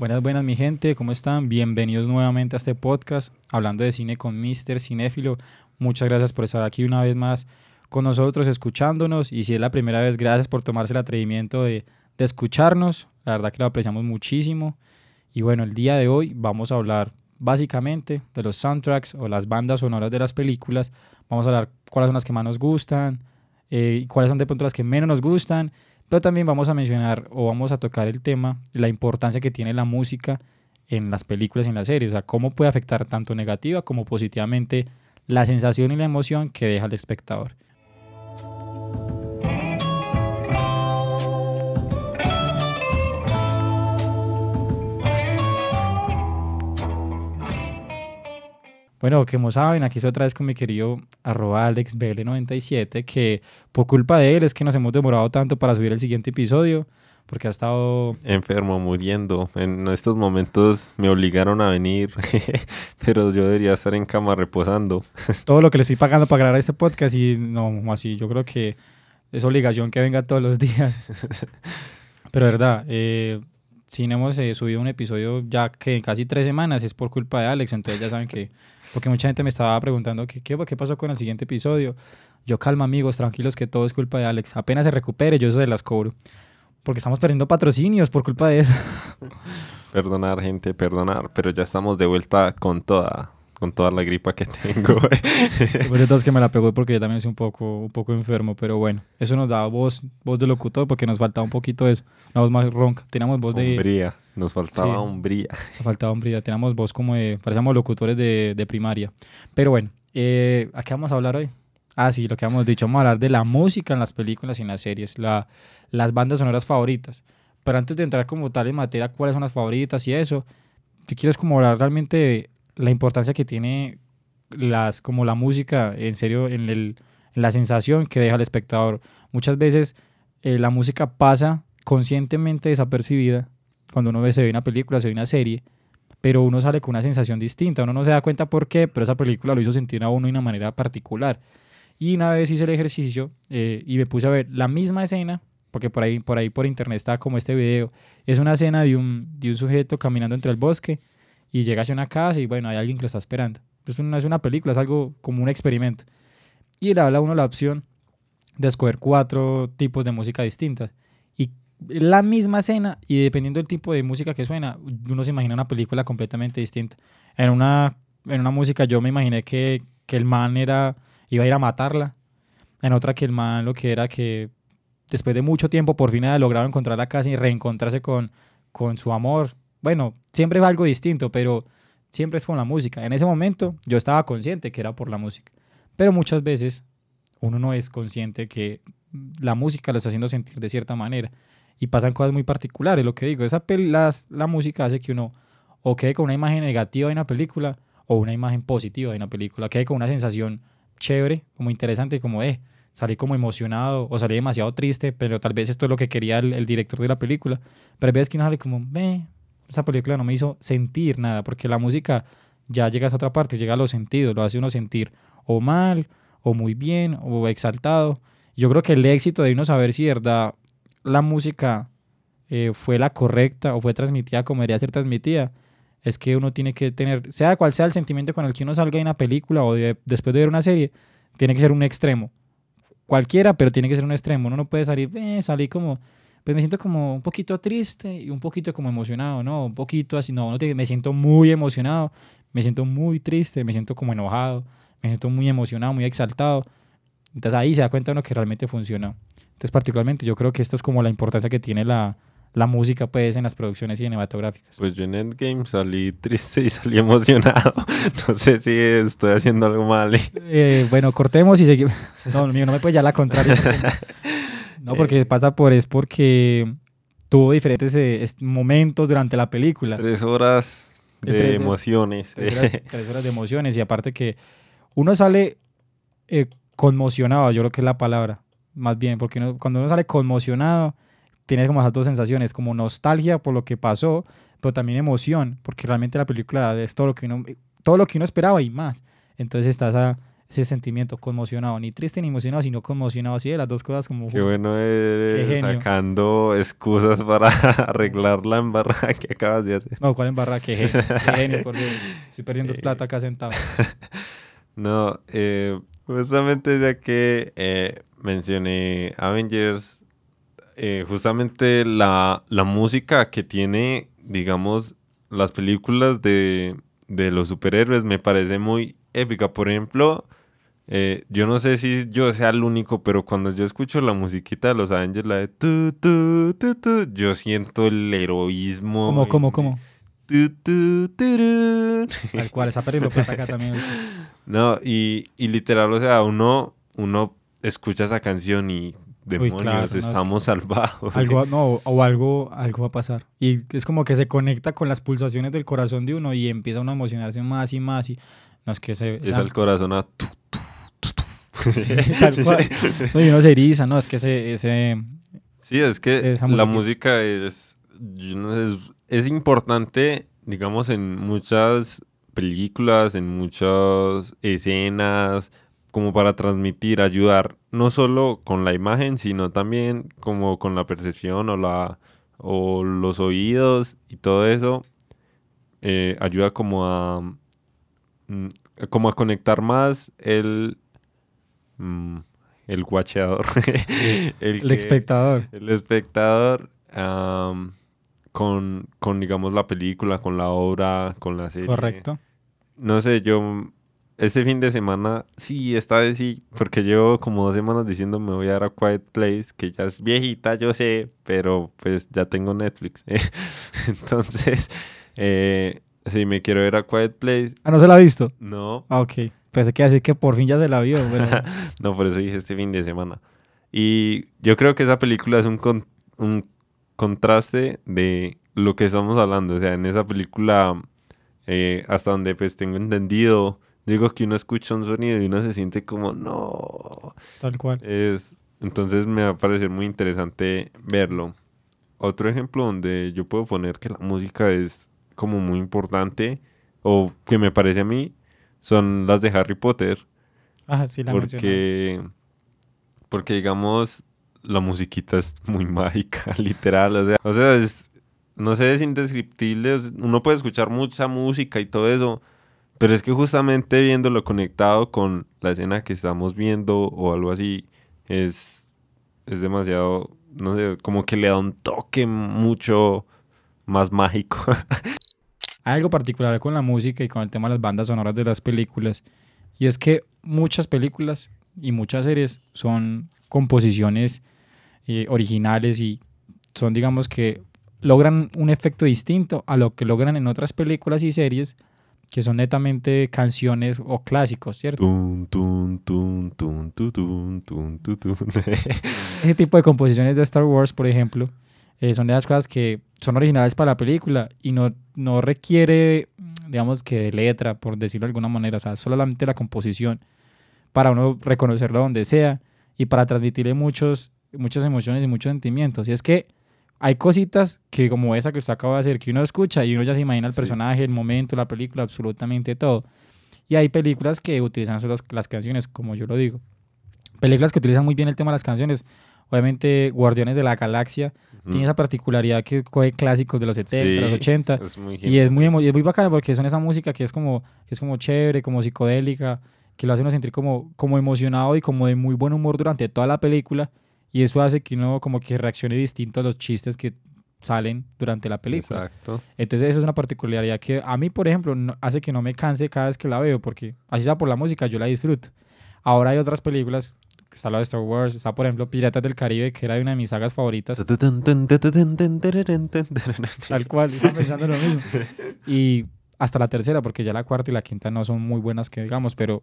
Buenas, buenas mi gente, ¿cómo están? Bienvenidos nuevamente a este podcast, hablando de cine con Mr. Cinéfilo. Muchas gracias por estar aquí una vez más con nosotros, escuchándonos. Y si es la primera vez, gracias por tomarse el atrevimiento de, de escucharnos. La verdad que lo apreciamos muchísimo. Y bueno, el día de hoy vamos a hablar básicamente de los soundtracks o las bandas sonoras de las películas. Vamos a hablar cuáles son las que más nos gustan eh, cuáles son de pronto las que menos nos gustan. Pero también vamos a mencionar o vamos a tocar el tema, la importancia que tiene la música en las películas y en las series. O sea, cómo puede afectar tanto negativa como positivamente la sensación y la emoción que deja el espectador. Bueno, como saben, aquí estoy otra vez con mi querido arroba AlexBL97, que por culpa de él es que nos hemos demorado tanto para subir el siguiente episodio, porque ha estado... Enfermo, muriendo. En estos momentos me obligaron a venir, pero yo debería estar en cama reposando. Todo lo que le estoy pagando para grabar este podcast y no, así, yo creo que es obligación que venga todos los días. Pero verdad, eh, si no hemos eh, subido un episodio ya que en casi tres semanas es por culpa de Alex, entonces ya saben que porque mucha gente me estaba preguntando ¿qué, qué, qué pasó con el siguiente episodio. Yo calma amigos, tranquilos que todo es culpa de Alex. Apenas se recupere, yo se las cobro. Porque estamos perdiendo patrocinios por culpa de eso. perdonar, gente, perdonar. Pero ya estamos de vuelta con toda con toda la gripa que tengo. Pues es que me la pegó porque yo también soy un poco, un poco enfermo, pero bueno, eso nos da voz, voz de locutor porque nos faltaba un poquito eso, una voz más ronca. Teníamos voz de... Hombría, nos faltaba hombría. Nos faltaba hombría, teníamos voz como de, parecíamos locutores de, de primaria. Pero bueno, eh, ¿a qué vamos a hablar hoy? Ah, sí, lo que hemos dicho, vamos a hablar de la música en las películas y en las series, la, las bandas sonoras favoritas. Pero antes de entrar como tal en materia, cuáles son las favoritas y eso, yo quiero es como hablar realmente de la importancia que tiene las, como la música, en serio, en, el, la sensación que deja el espectador. Muchas veces eh, la música pasa conscientemente desapercibida cuando uno ve, se ve una película, se ve una serie, pero uno sale con una sensación distinta. Uno no se da cuenta por qué, pero esa película lo hizo sentir a uno de una manera particular. Y una vez hice el ejercicio eh, y me puse a ver la misma escena, porque por ahí, por ahí por internet está como este video. Es una escena de un, de un sujeto caminando entre el bosque y llega hacia una casa y bueno, hay alguien que lo está esperando. No es una película, es algo como un experimento. Y le habla a uno la opción de escoger cuatro tipos de música distintas. Y la misma escena, y dependiendo del tipo de música que suena, uno se imagina una película completamente distinta. En una, en una música yo me imaginé que, que el man era, iba a ir a matarla. En otra que el man lo que era que después de mucho tiempo por fin había logrado encontrar la casa y reencontrarse con, con su amor, bueno, siempre es algo distinto, pero siempre es con la música. En ese momento yo estaba consciente que era por la música, pero muchas veces uno no es consciente que la música lo está haciendo sentir de cierta manera y pasan cosas muy particulares. Lo que digo, esa la música hace que uno o quede con una imagen negativa de una película o una imagen positiva de una película, quede con una sensación chévere, como interesante, como, eh, salí como emocionado o salí demasiado triste, pero tal vez esto es lo que quería el, director de la película. Pero veces que uno sale como, ve, esa película no me hizo sentir nada, porque la música ya llega a otra parte, llega a los sentidos, lo hace uno sentir o mal, o muy bien, o exaltado. Yo creo que el éxito de uno saber si verdad la música eh, fue la correcta o fue transmitida como debería ser transmitida, es que uno tiene que tener, sea cual sea el sentimiento con el que uno salga de una película o después de ver una serie, tiene que ser un extremo. Cualquiera, pero tiene que ser un extremo. Uno no puede salir, eh, salí como pues me siento como un poquito triste y un poquito como emocionado, ¿no? Un poquito así, no, no me siento muy emocionado, me siento muy triste, me siento como enojado, me siento muy emocionado, muy exaltado. Entonces ahí se da cuenta uno que realmente funciona. Entonces particularmente yo creo que esto es como la importancia que tiene la, la música pues en las producciones cinematográficas. Pues yo en Endgame salí triste y salí emocionado. No sé si estoy haciendo algo mal. Eh, bueno, cortemos y seguimos. No, mío, no me puede ya la contraria. No, porque pasa por es porque tuvo diferentes eh, momentos durante la película. Tres horas de emociones. Tres horas, de emociones y aparte que uno sale eh, conmocionado, yo creo que es la palabra, más bien, porque cuando uno sale conmocionado, tiene como esas dos sensaciones, como nostalgia por lo que pasó, pero también emoción, porque realmente la película es todo lo que uno, todo lo que uno esperaba y más. Entonces está esa, ese sentimiento conmocionado, ni triste ni emocionado, sino conmocionado, así de las dos cosas como... Qué bueno eres sacando excusas para arreglar la embarrada que acabas de hacer. No, ¿cuál embarrada? Qué genio, qué genio, porque estoy perdiendo Eh. plata acá sentado. No, eh, justamente ya que eh, mencioné Avengers, eh, justamente la, la música que tiene, digamos, las películas de, de los superhéroes me parece muy épica. Por ejemplo, eh, yo no sé si yo sea el único, pero cuando yo escucho la musiquita de los Avengers, la de tu, tu, tu, tu, yo siento el heroísmo. ¿Cómo, cómo, cómo? tu, tu, turun. Tal cual, está perdiendo plata acá también. No, y, y literal, o sea, uno, uno escucha esa canción y demonios, claro, no, es que- estamos salvados. Algo, no, o algo, algo va a pasar. Y es como que se conecta con las pulsaciones del corazón de uno y empieza uno a emocionarse más y más. Y no es que se. Es esa- al corazón a tu, tu, tal cual. No, y uno se eriza, ¿no? Es que ese, ese Sí, es que Esa la música es, yo no sé, es, es importante, digamos, en muchas películas, en muchas escenas, como para transmitir, ayudar, no solo con la imagen, sino también como con la percepción o, la, o los oídos y todo eso, eh, ayuda como a, mm, como a conectar más el... mm, el guacheador. el que- espectador. el espectador con, con, digamos, la película, con la obra, con la serie. Correcto. No sé, yo este fin de semana, sí, esta vez sí, porque llevo como dos semanas diciendo me voy a dar a Quiet Place, que ya es viejita, yo sé, pero pues ya tengo Netflix. Entonces, eh, sí, me quiero ver a Quiet Place. Ah, ¿no se la ha visto? No, Ah, ok. Pensé que decir que por fin ya se la vio. Pero... No, por eso dije este fin de semana. Y yo creo que esa película es un, con- un contraste de lo que estamos hablando. O sea, en esa película, eh, hasta donde pues tengo entendido, digo que uno escucha un sonido y uno se siente como, no. Tal cual. Es, entonces me va a parecer muy interesante verlo. Otro ejemplo donde yo puedo poner que la música es como muy importante, o que me parece a mí, son las de Harry Potter Ah, sí, la mencioné. porque porque digamos la musiquita es muy mágica literal o sea o sea es no sé es indescriptible es- uno puede escuchar mucha música y todo eso pero es que justamente viéndolo conectado con la escena que estamos viendo o algo así es es demasiado no sé como que le da un toque mucho más mágico Hay algo particular con la música y con el tema de las bandas sonoras de las películas. Y es que muchas películas y muchas series son composiciones eh, originales y son, digamos que, logran un efecto distinto a lo que logran en otras películas y series que son netamente canciones o clásicos, ¿cierto? Tun, tun, tun, tun, tu, tun, tun, tu, tun. Ese tipo de composiciones de Star Wars, por ejemplo, eh, son de las cosas que son originales para la película y no, no requiere, digamos que de letra, por decirlo de alguna manera, o sea, solamente la composición para uno reconocerlo donde sea y para transmitirle muchos, muchas emociones y muchos sentimientos. Y es que hay cositas que como esa que usted acaba de hacer, que uno escucha y uno ya se imagina el Sí. personaje, el momento, la película, absolutamente todo. Y hay películas que utilizan solo las, las canciones, como yo lo digo. Películas que utilizan muy bien el tema de las canciones. Obviamente, Guardianes de la Galaxia tiene esa particularidad que coge clásicos de los 70, Sí, los 80. es muy Y es muy, y es muy bacana porque son esa música que es como, que es como chévere, como psicodélica, que lo hace uno sentir como, como emocionado y como de muy buen humor durante toda la película. Y eso hace que uno como que reaccione distinto a los chistes que salen durante la película. Exacto. Entonces eso es una particularidad que a mí, por ejemplo, no- hace que no me canse cada vez que la veo, porque así sea por la música, yo la disfruto. Ahora hay otras películas, está la de Star Wars, está por ejemplo Piratas del Caribe, que era una de mis sagas favoritas, tal cual, estaba pensando lo mismo. Y hasta la tercera, porque ya la cuarta y la quinta no son muy buenas que digamos, pero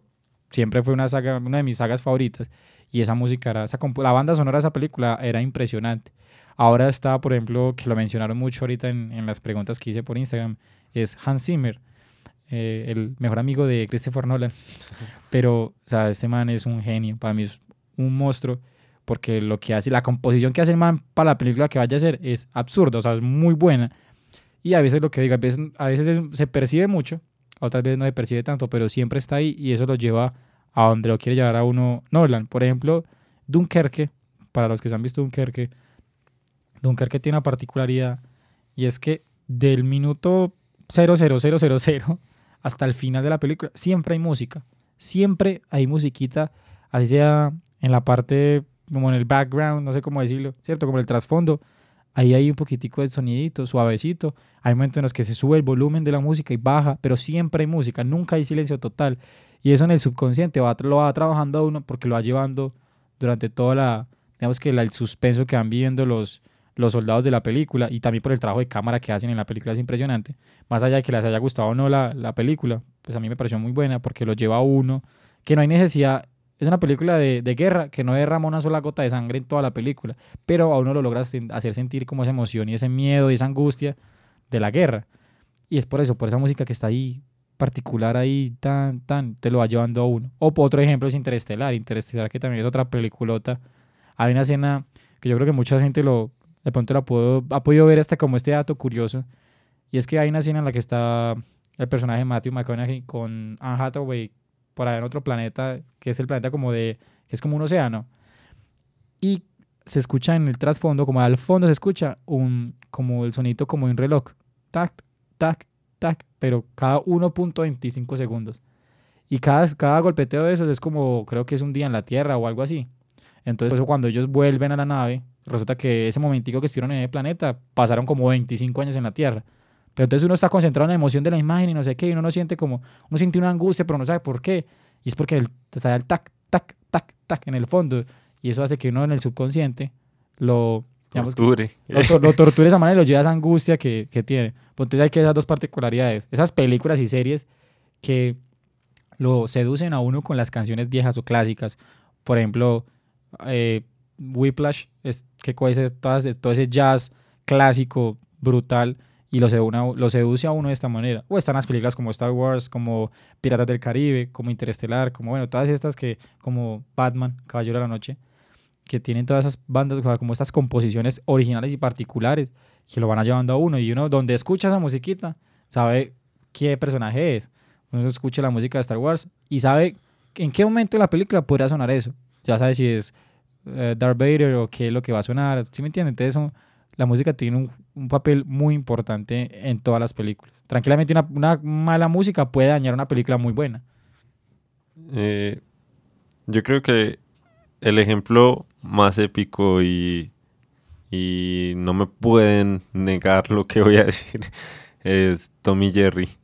siempre fue una saga, una de mis sagas favoritas. Y esa música era, esa la banda sonora de esa película era impresionante. Ahora está, por ejemplo, que lo mencionaron mucho ahorita en, en las preguntas que hice por Instagram, es Hans Zimmer, eh, el mejor amigo de Christopher Nolan. Pero, o sea, este man es un genio, para mí es un monstruo, porque lo que hace, la composición que hace el man para la película que vaya a hacer es absurda, o sea, es muy buena. Y a veces lo que digo, a veces, a veces es- se percibe mucho, otras veces no se percibe tanto, pero siempre está ahí y eso lo lleva a donde lo quiere llevar a uno Nolan. Por ejemplo, Dunkerque, para los que se han visto Dunkerque, Dunkerque tiene una particularidad y es que del minuto 00000 hasta el final de la película siempre hay música. Siempre hay musiquita, así sea en la parte, como en el background, no sé cómo decirlo, ¿cierto? Como el trasfondo. Ahí hay un poquitico de sonidito, suavecito. Hay momentos en los que se sube el volumen de la música y baja, pero siempre hay música, nunca hay silencio total. Y eso en el subconsciente va, lo va trabajando uno porque lo va llevando durante toda la, digamos que el suspenso que van viviendo los, los soldados de la película y también por el trabajo de cámara que hacen en la película es impresionante. Más allá de que les haya gustado o no la, la película, pues a mí me pareció muy buena porque lo lleva a uno, que no hay necesidad, es una película de, de, guerra que no derrama una sola gota de sangre en toda la película, pero a uno lo logra hacer sentir como esa emoción y ese miedo y esa angustia de la guerra. Y es por eso, por esa música que está ahí particular ahí tan, tan, te lo va llevando a uno. O otro ejemplo es Interestelar, Interestelar que también es otra peliculota. Hay una escena que yo creo que mucha gente lo, de pronto la puedo, ha podido ver hasta como este dato curioso. Y es que hay una escena en la que está el personaje Matthew McConaughey con Anne Hathaway por allá en otro planeta, que es el planeta como de, que es como un océano. Y se escucha en el trasfondo, como al fondo se escucha un, como el sonito como un reloj. Tac, tac, tac, pero cada 1.25 segundos. Y cada, cada golpeteo de esos es como, creo que es un día en la Tierra o algo así. Entonces, cuando ellos vuelven a la nave, resulta que ese momentico que estuvieron en el planeta pasaron como 25 años en la Tierra. Pero entonces uno está concentrado en la emoción de la imagen y no sé qué, y uno no siente como, uno siente una angustia, pero no sabe por qué. Y es porque el, está el tac, tac, tac, tac en el fondo. Y eso hace que uno en el subconsciente lo, torture. Lo, lo, torture de esa manera y lo lleva a esa angustia que, que tiene. Pues entonces hay que esas dos particularidades. Esas películas y series que lo seducen a uno con las canciones viejas o clásicas. Por ejemplo, eh, Whiplash, es, que coge todo ese jazz clásico, brutal, y lo, lo seduce a uno de esta manera. O están las películas como Star Wars, como Piratas del Caribe, como Interestelar, como bueno, todas estas que, como Batman, Caballero de la Noche, que tienen todas esas bandas, como estas composiciones originales y particulares, que lo van llevando a uno. Y uno, donde escucha esa musiquita, sabe qué personaje es. Uno escucha la música de Star Wars y sabe en qué momento de la película podría sonar eso. Ya sabe si es eh, Darth Vader o qué es lo que va a sonar. ¿Sí me entienden? Entonces, la música tiene un, un, papel muy importante en todas las películas. Tranquilamente, una, una mala música puede dañar una película muy buena. Eh, yo creo que el ejemplo más épico y, y no me pueden negar lo que voy a decir es Tommy Jerry.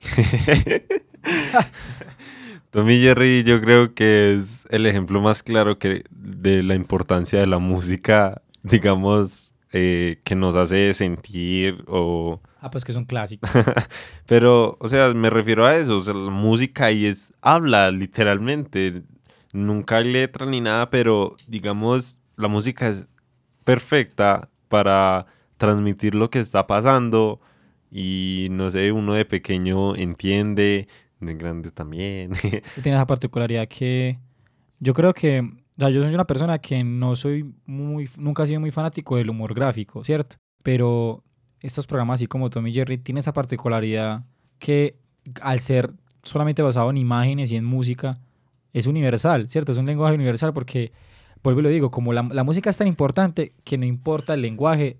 Tommy Jerry yo creo que es el ejemplo más claro que de la importancia de la música, digamos, eh, que nos hace sentir o... Ah, pues que es un clásico. Pero, o sea, me refiero a eso, o sea, la música ahí es, habla literalmente, nunca hay letra ni nada, pero digamos, la música es perfecta para transmitir lo que está pasando y no sé, uno de pequeño entiende, de grande también. Tiene esa particularidad que yo creo que, yo soy una persona que no soy muy, nunca he sido muy fanático del humor gráfico, ¿cierto? Pero estos programas así como Tommy Jerry tienen esa particularidad que al ser solamente basado en imágenes y en música, es universal, ¿cierto? Es un lenguaje universal porque, vuelvo y lo digo, como la, música es tan importante que no importa el lenguaje,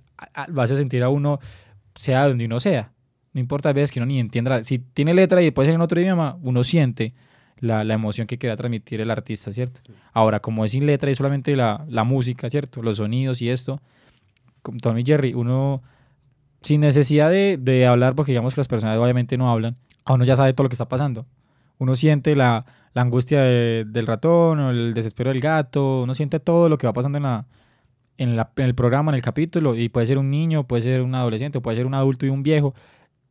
lo hace sentir a uno, sea donde uno sea. No importa a veces que uno ni entienda. Si tiene letra y puede ser en otro idioma, uno siente la, la emoción que quiera transmitir el artista, ¿cierto? Ahora, como es sin letra y solamente la, la música, ¿cierto? Los sonidos y esto, como Tommy Jerry, uno, sin necesidad de, de hablar, porque digamos que las personas obviamente no hablan, a uno ya sabe todo lo que está pasando. Uno siente la, la angustia del ratón o el desespero del gato, uno siente todo lo que va pasando en, la, en, la, en el programa, en el capítulo, y puede ser un niño, puede ser un adolescente, puede ser un adulto y un viejo,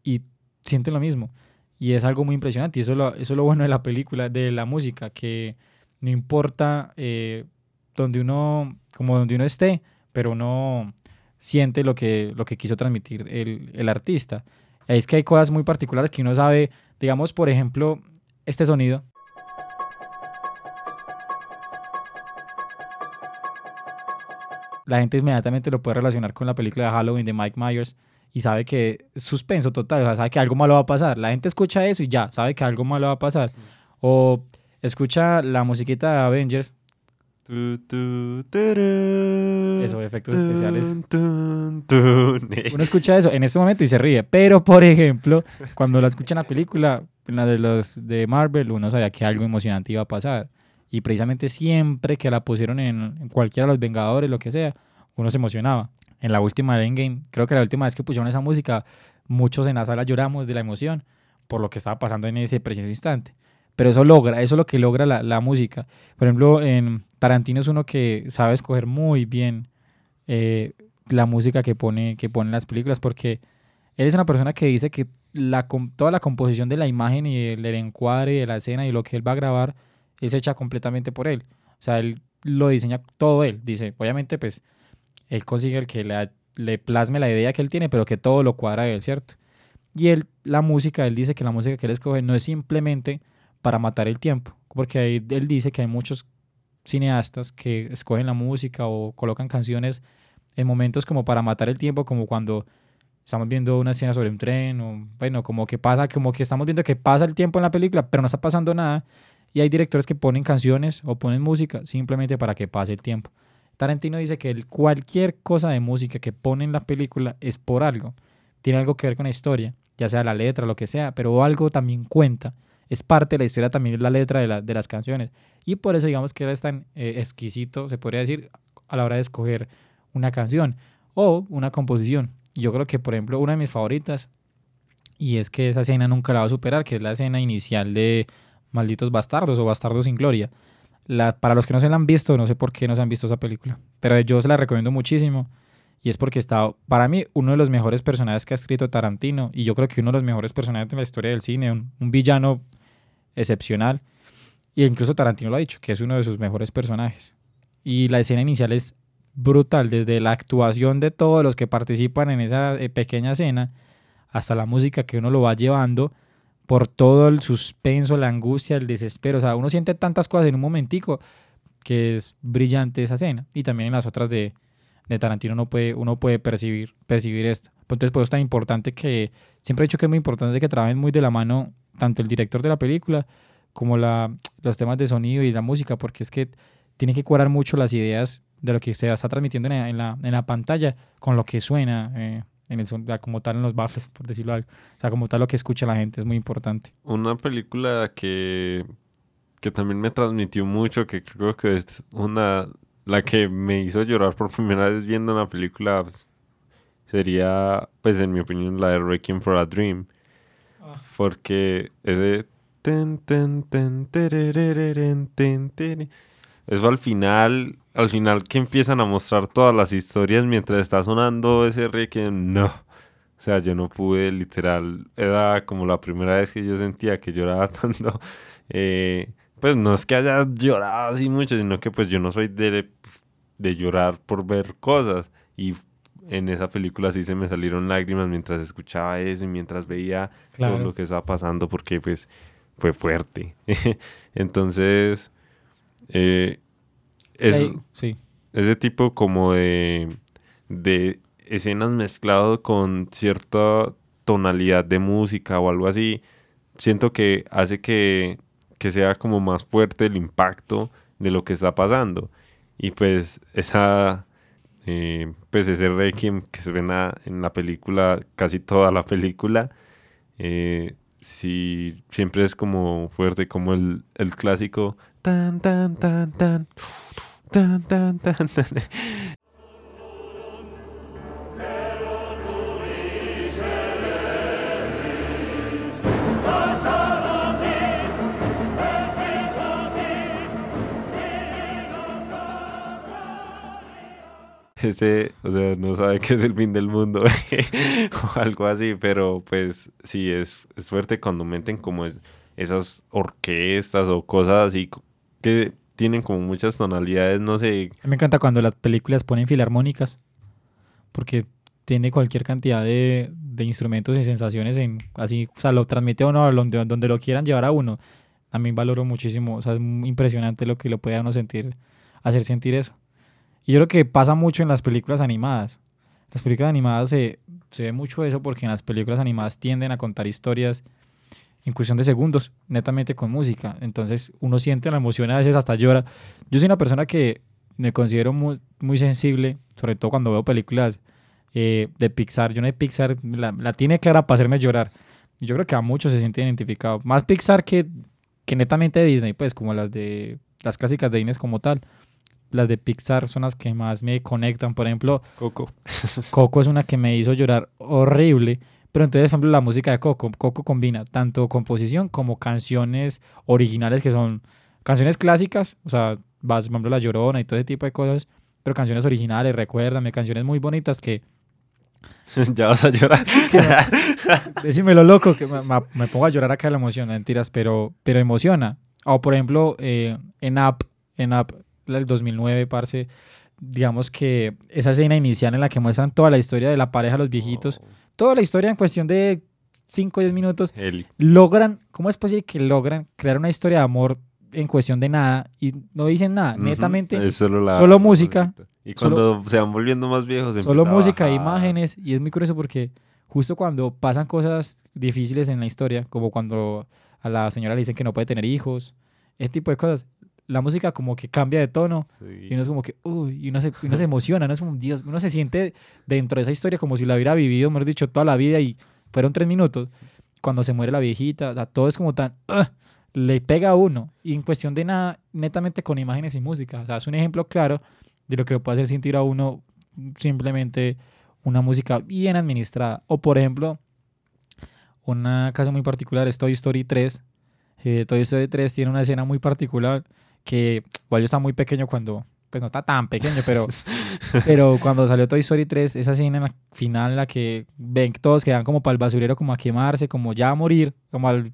y sienten lo mismo. Y es algo muy impresionante, y eso es lo, bueno de la película, de la música, que no importa eh, donde uno, como donde uno esté, pero uno siente lo que, lo que quiso transmitir el, el artista. Es que hay cosas muy particulares que uno sabe, digamos, por ejemplo, este sonido la gente inmediatamente lo puede relacionar con la película de Halloween de Mike Myers y sabe que es suspenso total, o sea, sabe que algo malo va a pasar. La gente escucha eso y ya, sabe que algo malo va a pasar. O escucha la musiquita de Avengers. Tu, tu, tarán, Eso, efectos especiales. tun, tun, tun. Uno escucha eso en este momento y se ríe. Pero, por ejemplo, cuando la escucha en la película, en la de los de Marvel, uno sabía que algo emocionante iba a pasar. Y precisamente siempre que la pusieron en, en cualquiera de los Vengadores, lo que sea, uno se emocionaba. En la última de Endgame, creo que la última vez que pusieron esa música, muchos en la sala lloramos de la emoción por lo que estaba pasando en ese preciso instante. Pero eso logra, eso es lo que logra la, la música. Por ejemplo, en Tarantino es uno que sabe escoger muy bien eh, la música que pone, que pone en las películas, porque él es una persona que dice que la, toda la composición de la imagen y el, el encuadre de la escena y lo que él va a grabar es hecha completamente por él. O sea, él lo diseña todo él. Dice, obviamente, pues, él consigue el que le, plasme la idea que él tiene, pero que todo lo cuadra él, ¿cierto? Y él, la música, él dice que la música que él escoge no es simplemente para matar el tiempo, porque ahí él dice que hay muchos cineastas que escogen la música o colocan canciones en momentos como para matar el tiempo, como cuando estamos viendo una escena sobre un tren, o bueno, como que pasa, como que estamos viendo que pasa el tiempo en la película, pero no está pasando nada. Y hay directores que ponen canciones o ponen música simplemente para que pase el tiempo. Tarantino dice que cualquier cosa de música que pone en la película es por algo. Tiene algo que ver con la historia, ya sea la letra, lo que sea, pero algo también cuenta. Es parte de la historia también la letra de, la- de las canciones. Y por eso digamos que es tan eh, exquisito, se podría decir, a la hora de escoger una canción o una composición. Yo creo que, por ejemplo, una de mis favoritas, y es que esa escena nunca la va a superar, que es la escena inicial de Malditos Bastardos o Bastardos sin Gloria. Para los que no se la han visto, no sé por qué no se han visto esa película, pero yo se la recomiendo muchísimo. Y es porque está, para mí, uno de los mejores personajes que ha escrito Tarantino. Y yo creo que uno de los mejores personajes de la historia del cine. Un, un villano excepcional. Y incluso Tarantino lo ha dicho, que es uno de sus mejores personajes. Y la escena inicial es brutal, desde la actuación de todos los que participan en esa eh, pequeña escena, hasta la música que uno lo va llevando, por todo el suspenso, la angustia, el desespero. O sea, uno siente tantas cosas en un momentico que es brillante esa escena. Y también en las otras de, de Tarantino uno puede, uno puede percibir, percibir esto. Entonces, por eso es tan importante que, siempre he dicho que es muy importante que trabajen muy de la mano tanto el director de la película como la, los temas de sonido y la música, porque es que tiene que cuadrar mucho las ideas de lo que se está transmitiendo en la, en la, en la pantalla con lo que suena eh, en el son- como tal en los baffles, por decirlo algo. O sea, como tal lo que escucha la gente es muy importante. Una película que, que también me transmitió mucho, que creo que es una, la que me hizo llorar por primera vez viendo una película, pues, sería, pues en mi opinión, la de Requiem for a Dream. Porque ese... ten, ten, ten, terereren, ten, tere, Eso al final, al final que empiezan a mostrar todas las historias mientras está sonando ese Requiem, no. O sea, yo no pude, literal, era como la primera vez que yo sentía que lloraba tanto. Eh, pues no es que haya llorado así mucho, sino que pues yo no soy de, de llorar por ver cosas. Y en esa película sí se me salieron lágrimas mientras escuchaba eso y mientras veía Claro. todo lo que estaba pasando porque pues fue fuerte. Entonces, eh, es, Sí, sí. ese tipo como de, de escenas mezclado con cierta tonalidad de música o algo así, siento que hace que, que sea como más fuerte el impacto de lo que está pasando. Y pues esa, eh, pues ese requiem que se ve en la, en la película, casi toda la película, eh, sí, siempre es como fuerte, como el, el clásico tan, tan, tan, tan, tan, tan, tan, tan. Ese, o sea, no sabe que es el fin del mundo o algo así, pero pues sí, es, fuerte cuando meten como es- esas orquestas o cosas así que tienen como muchas tonalidades, no sé, me encanta cuando las películas ponen filarmónicas, porque tiene cualquier cantidad de, de instrumentos y sensaciones en así, o sea, lo transmite uno a donde, donde lo quieran llevar a uno. A mí valoro muchísimo, o sea, es impresionante lo que lo puede uno sentir, hacer sentir eso. Y yo creo que pasa mucho en las películas animadas. Las películas animadas se, se ve mucho eso porque en las películas animadas tienden a contar historias en cuestión de segundos, netamente con música. Entonces uno siente la emoción, a veces hasta llora. Yo soy una persona que me considero muy, muy sensible, sobre todo cuando veo películas eh, de Pixar. Yo no de Pixar, la, la tiene clara para hacerme llorar. Yo creo que a muchos se sienten identificados. Más Pixar que, que netamente Disney, pues como las de las clásicas de Disney como tal. Las de Pixar son las que más me conectan. Por ejemplo, Coco. Coco es una que me hizo llorar horrible. Pero entonces, por ejemplo, la música de Coco, Coco combina tanto composición como canciones originales que son canciones clásicas, o sea, vas, por ejemplo, La Llorona y todo ese tipo de cosas, pero canciones originales, recuérdame, canciones muy bonitas que, ya vas a llorar. decímelo loco, que me, me- pongo a llorar acá de la emoción, mentiras, pero, pero emociona. O por ejemplo, eh, en Up, en Up, del 2009, parce, digamos que esa escena inicial en la que muestran toda la historia de la pareja, los viejitos, toda la historia en cuestión de 5 o 10 minutos, Eli. logran, ¿cómo es posible que logran crear una historia de amor en cuestión de nada y no dicen nada? Netamente, es solo, la- solo la música. Y cuando se van volviendo más viejos, solo música, bajar. imágenes, y es muy curioso porque justo cuando pasan cosas difíciles en la historia, como cuando a la señora le dicen que no puede tener hijos, ese tipo de cosas, la música como que cambia de tono Sí. y uno es como que, uy, y uno se, uno se emociona, uno es como, Dios, uno se siente dentro de esa historia como si la hubiera vivido, mejor dicho, toda la vida y fueron tres minutos. Cuando se muere la viejita, o sea, todo es como tan, "Ah", le pega a uno. Y en cuestión de nada, netamente con imágenes y música. O sea, es un ejemplo claro de lo que lo puede hacer sentir a uno simplemente una música bien administrada. O por ejemplo, un caso muy particular es Toy Story 3. Eh, Toy Story 3 tiene una escena muy particular que igual yo estaba muy pequeño cuando, pues no está tan pequeño, pero, pero cuando salió Toy Story 3, esa escena en la final en la que ven todos quedan como para el basurero, como a quemarse, como ya a morir, como al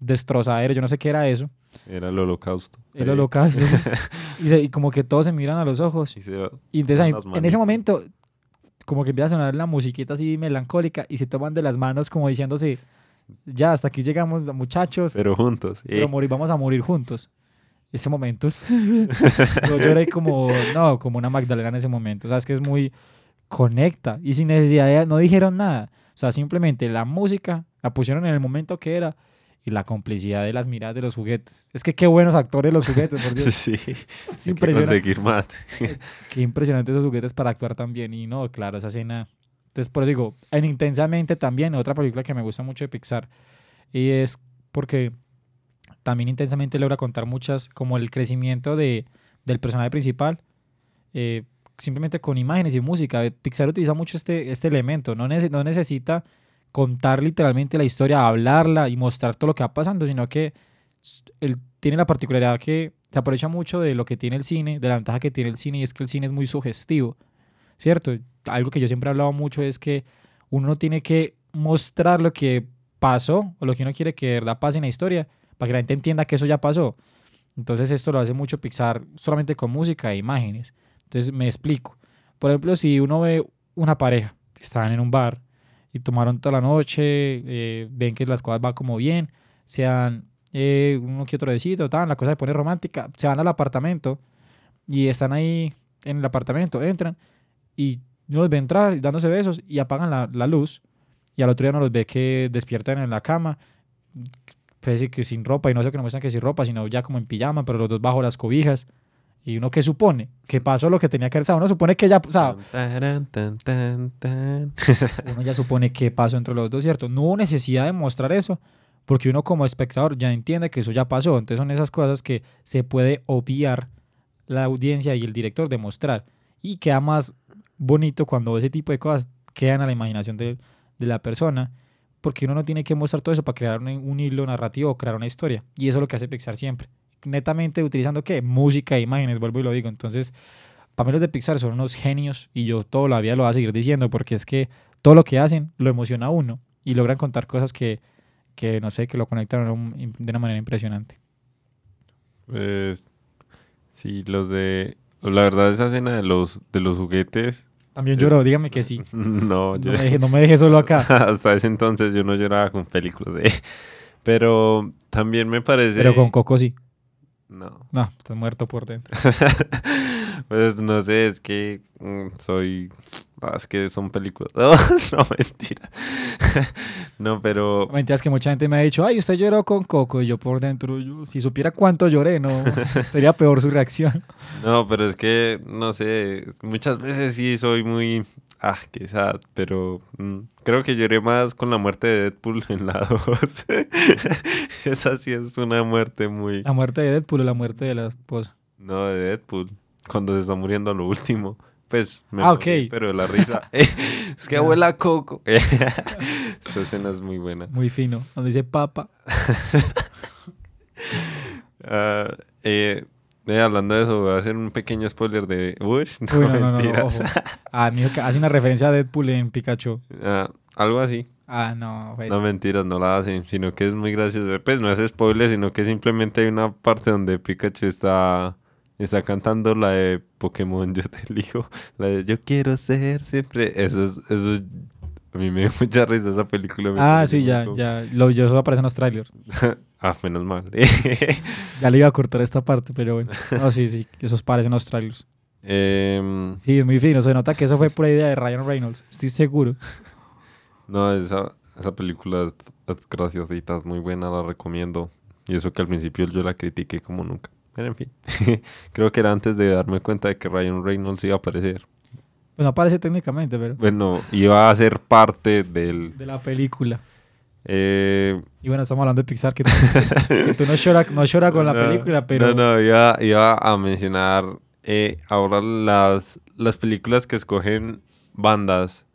destrozadero, yo no sé qué era eso, Era el holocausto. el holocausto, y, se- y como que todos se miran a los ojos, y se y en ese momento como que empieza a sonar la musiquita así melancólica y se toman de las manos como diciéndose, ya hasta aquí llegamos muchachos, Pero juntos. pero eh. morir, vamos a morir juntos. Ese momento, yo lloré como, no, como una Magdalena en ese momento. O sea, es que es muy conecta y sin necesidad de, no dijeron nada. O sea, simplemente la música la pusieron en el momento que era y la complicidad de las miradas de los juguetes. Es que qué buenos actores los juguetes, por Dios. sí. Es Hay que impresionante. conseguir más. Qué impresionante esos juguetes para actuar tan bien. Y no, claro, esa escena. Entonces, por eso digo, en Intensamente también, otra película que me gusta mucho de Pixar. Y es porque también Intensamente logra contar muchas, como el crecimiento de, del personaje principal, eh, simplemente con imágenes y música. Pixar utiliza mucho este, este elemento. No, no necesita contar literalmente la historia, hablarla y mostrar todo lo que va pasando, sino que él tiene la particularidad que se aprovecha mucho de lo que tiene el cine, de la ventaja que tiene el cine, y es que el cine es muy sugestivo, ¿cierto? Algo que yo siempre he hablado mucho es que uno no tiene que mostrar lo que pasó o lo que uno quiere que de verdad pase en la historia para que la gente entienda que eso ya pasó. Entonces esto lo hace mucho Pixar solamente con música e imágenes. Entonces me explico. Por ejemplo, si uno ve una pareja que estaban en un bar y tomaron toda la noche, eh, ven que las cosas van como bien, se dan eh, uno que otro besito, tal, la cosa se pone romántica, se van al apartamento y están ahí en el apartamento, entran y uno los ve entrar dándose besos y apagan la, la luz y al otro día uno los ve que despiertan en la cama, pues que sin ropa y no sé que no muestran que sin ropa, sino ya como en pijama, pero los dos bajo las cobijas. Y uno que supone que pasó lo que tenía que hacer, o sea, uno supone que ya, o sea, uno ya supone qué pasó entre los dos, ¿cierto? No hubo necesidad de mostrar eso, porque uno como espectador ya entiende que eso ya pasó. Entonces son esas cosas que se puede obviar la audiencia y el director de mostrar. Y queda más bonito cuando ese tipo de cosas quedan a la imaginación de, de la persona, porque uno no tiene que mostrar todo eso para crear un, hilo narrativo o crear una historia. Y eso es lo que hace Pixar siempre. Netamente utilizando qué? Música e imágenes, vuelvo y lo digo. Entonces, para mí los de Pixar son unos genios y yo toda la vida lo voy a seguir diciendo porque es que todo lo que hacen lo emociona a uno y logran contar cosas que, que no sé, que lo conectan de una manera impresionante. Pues, sí, los de... La verdad, esa escena de los, de los juguetes... También lloró, dígame que sí. No, No yo... me deje, no me deje solo acá. Hasta ese entonces yo no lloraba con películas de... Pero también me parece... Pero con Coco sí. No. No, estás muerto por dentro. Pues no sé, es que mm, soy... ah, es que son películas. No, no, mentira. no, pero... Mentiras que mucha gente me ha dicho, ay, usted lloró con Coco. Y yo por dentro, yo, si supiera cuánto lloré, no, sería peor su reacción. No, pero es que, no sé, muchas veces sí soy muy... Ah, qué sad, pero mm, creo que lloré más con la muerte de Deadpool en la 2. Esa sí es una muerte muy... La muerte de Deadpool o la muerte de la esposa. No, de Deadpool, cuando se está muriendo a lo último. Pues me Ah, morí, ok. pero la risa. es que abuela Coco. Esa escena es muy buena. Muy fino. Donde dice papa. Ah, eh, eh, hablando de eso, voy a hacer un pequeño spoiler de Bush. No, Uy, no, no, no, no, mentiras. ojo. Ah, hace una referencia a Deadpool en Pikachu. Ah, algo así. Ah, no, pues. No mentiras, no la hacen, sino que es muy gracioso. Pues no es spoiler, sino que simplemente hay una parte donde Pikachu está, está cantando la de Pokémon Yo te elijo, la de Yo quiero ser siempre. Eso es, eso es- a mí me dio mucha risa esa película. Ah, sí, ya, ya. Lo, yo eso aparece en los trailers. ah, menos mal. Ya le iba a cortar esta parte, pero bueno. No, sí, sí, eso aparece en los trailers. Em, Sí, es muy fino. Se nota que eso fue pura idea de Ryan Reynolds. Estoy seguro. no, esa, esa película es, es graciosita, es muy buena, la recomiendo. Y eso que al principio yo la critiqué como nunca. Pero en fin, creo que era antes de darme cuenta de que Ryan Reynolds iba a aparecer. Pues no aparece técnicamente, pero. Bueno, iba a ser parte del... De la película. eh, Y bueno, estamos hablando de Pixar, que tú, que tú no lloras no llora con la película, pero. No, no, iba, iba a mencionar eh, ahora las, las películas que escogen bandas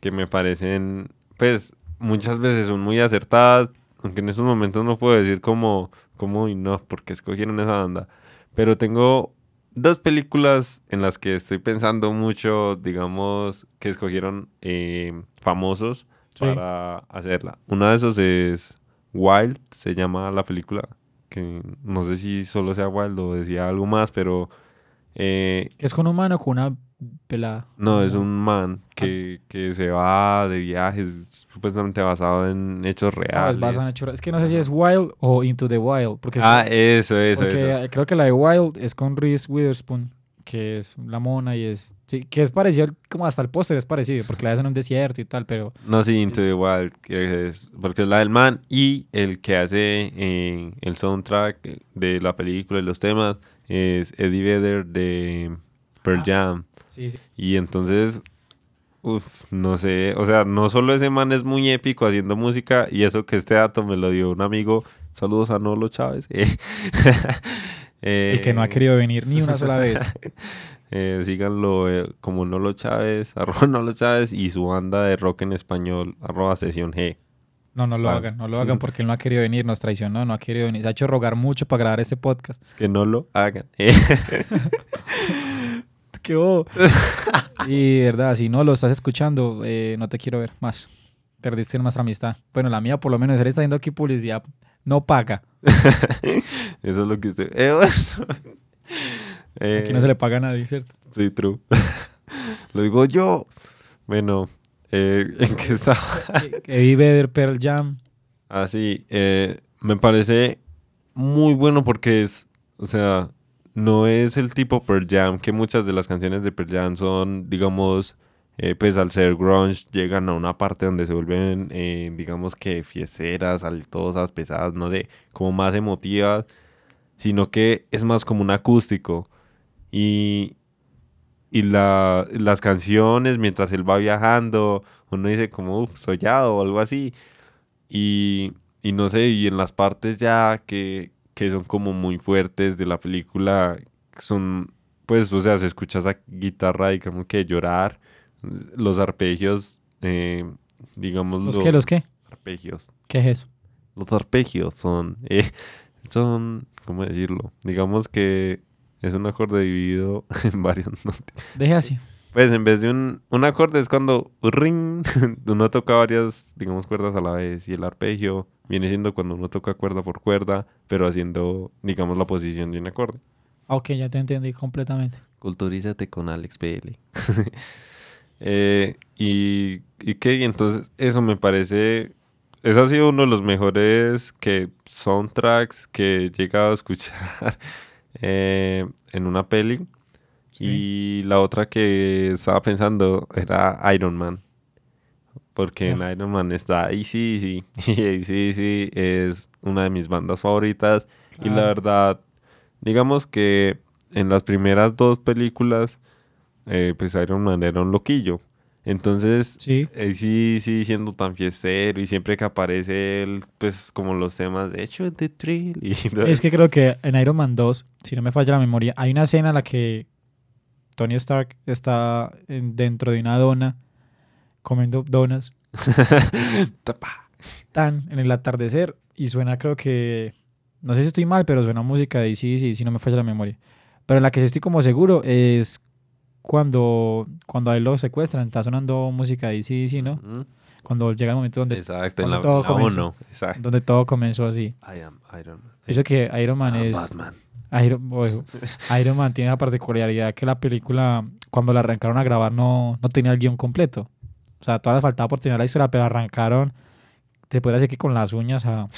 que me parecen, pues, muchas veces son muy acertadas, aunque en estos momentos no puedo decir como, como, y no, porque escogieron esa banda. Pero tengo dos películas en las que estoy pensando mucho, digamos, que escogieron eh, famosos Sí. para hacerla. Una de esos es Wild, se llama la película, que no sé si solo sea Wild o decía algo más, pero eh, es con un humano o con una pelada. no, es un man que, que se va de viajes, supuestamente basado en hechos Ah, es reales. basado en hechos- Es que no sé si es Wild o Into the Wild. Porque, Ah, eso, eso, porque eso. creo que la de Wild es con Reese Witherspoon, que es la mona y es. Sí, que es parecido, como hasta el póster es parecido, porque la hacen en un desierto y tal, pero. No, sí, Into the Wild, que es, porque es la del man y el que hace eh, el soundtrack de la película y los temas es Eddie Vedder de Pearl Ah. Jam. Sí, sí. Y entonces, uff, no sé, o sea, no solo ese man es muy épico haciendo música y eso que este dato me lo dio un amigo, saludos a Nolo Chávez. Eh, El que no ha querido venir ni una sola vez. eh, síganlo eh, como Nolo Chávez, arroba Nolo Chávez y su banda de rock en español, arroba sesión G. No, no lo Ah. hagan, no lo hagan porque él no ha querido venir, nos traicionó, no ha querido venir. Se ha hecho rogar mucho para grabar este podcast. Es que no lo hagan. ¡Qué bobo! y de verdad, si no lo estás escuchando, eh, no te quiero ver más. Perdiste nuestra amistad. Bueno, la mía por lo menos, él está haciendo aquí publicidad. No paga. Eso es lo que usted... Eh, bueno. Aquí no se le paga a nadie, ¿cierto? Sí, true. Lo digo yo. Bueno, eh, ¿en qué estaba? que, que vi Vedder Pearl Jam. Ah, sí. me parece muy bueno porque es, o sea, no es el tipo Pearl Jam, que muchas de las canciones de Pearl Jam son, digamos, eh, pues al ser grunge, llegan a una parte donde se vuelven, eh, digamos que fiesteras, altosas, pesadas, no sé, como más emotivas, sino que es más como un acústico. Y, y la, las canciones, mientras él va viajando, uno dice como, uff, soñado o algo así. Y, y no sé, y en las partes ya que, que son como muy fuertes de la película, son, pues, o sea, se escucha esa guitarra y como que llorar, los arpegios, eh, digamos, ¿Los qué? ¿Los qué? arpegios. ¿Qué es eso? Los arpegios son, eh, son, ¿cómo decirlo? Digamos que es un acorde dividido en varias notas. Deje así. Pues en vez de un, un acorde es cuando ring, uno toca varias, digamos, cuerdas a la vez y el arpegio viene siendo cuando uno toca cuerda por cuerda, pero haciendo, digamos, la posición de un acorde. Ah, Ok, ya te entendí completamente. Culturízate con Alex PL. Eh, y, y qué, y entonces eso me parece, ese ha sido uno de los mejores que soundtracks que he llegado a escuchar eh, en una peli. Y la otra que estaba pensando era Iron Man. Porque en Ah. Iron Man está ACDC. Y ACDC es una de mis bandas favoritas. Y la Claro. verdad, digamos que en las primeras dos películas, eh, pues Iron Man era un loquillo. Entonces, Sí, sí, sí, siendo tan fiestero y siempre que aparece él, pues como los temas de hecho de Thrill y es que creo que en Iron Man 2, si no me falla la memoria, hay una escena en la que Tony Stark está en- dentro de una dona comiendo donas tan en el atardecer y suena creo que no sé si estoy mal, pero suena música de sí, sí, si no me falla la memoria. Pero en la que sí estoy como seguro es cuando cuando a él lo secuestran, está sonando música de sí, sí, ¿no? Cuando llega el momento donde Exacto, en la, todo la comenzó. exacto. donde todo comenzó así. I am Iron Man. Eso que Iron Man Ah, es Batman. Iron, ojo, Iron Man tiene la particularidad que la película, cuando la arrancaron a grabar, no, no tenía el guion completo. O sea, todavía faltaba por tener la historia, pero arrancaron, te puede decir que con las uñas a,